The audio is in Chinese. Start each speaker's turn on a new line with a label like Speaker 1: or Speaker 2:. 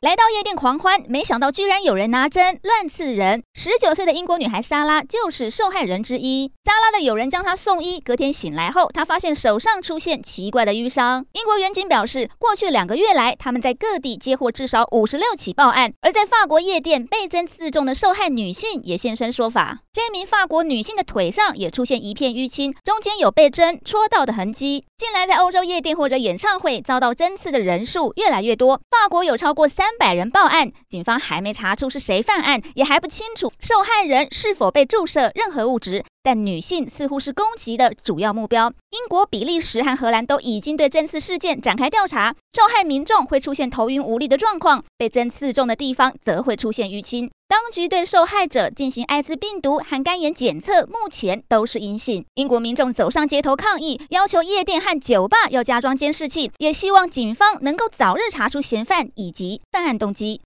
Speaker 1: 来到夜店狂欢，没想到居然有人拿针乱刺人。十九岁的英国女孩莎拉就是受害人之一。莎拉的友人将她送医，隔天醒来后，她发现手上出现奇怪的淤伤。英国远警表示，过去两个月来，他们在各地接获至少五十六起报案。而在法国夜店被针刺中的受害女性也现身说法。这名法国女性的腿上也出现一片淤青，中间有被针戳到的痕迹。近来在欧洲夜店或者演唱会遭到针刺的人数越来越多，法国有超过三。百人报案，警方还没查出是谁犯案，也还不清楚受害人是否被注射任何物质。但女性似乎是攻击的主要目标。英国、比利时和荷兰都已经对针刺事件展开调查。受害民众会出现头晕无力的状况，被针刺中的地方则会出现淤青。当局对受害者进行艾滋病毒和肝炎检测，目前都是阴性。英国民众走上街头抗议，要求夜店和酒吧要加装监视器，也希望警方能够早日查出嫌犯以及犯案动机。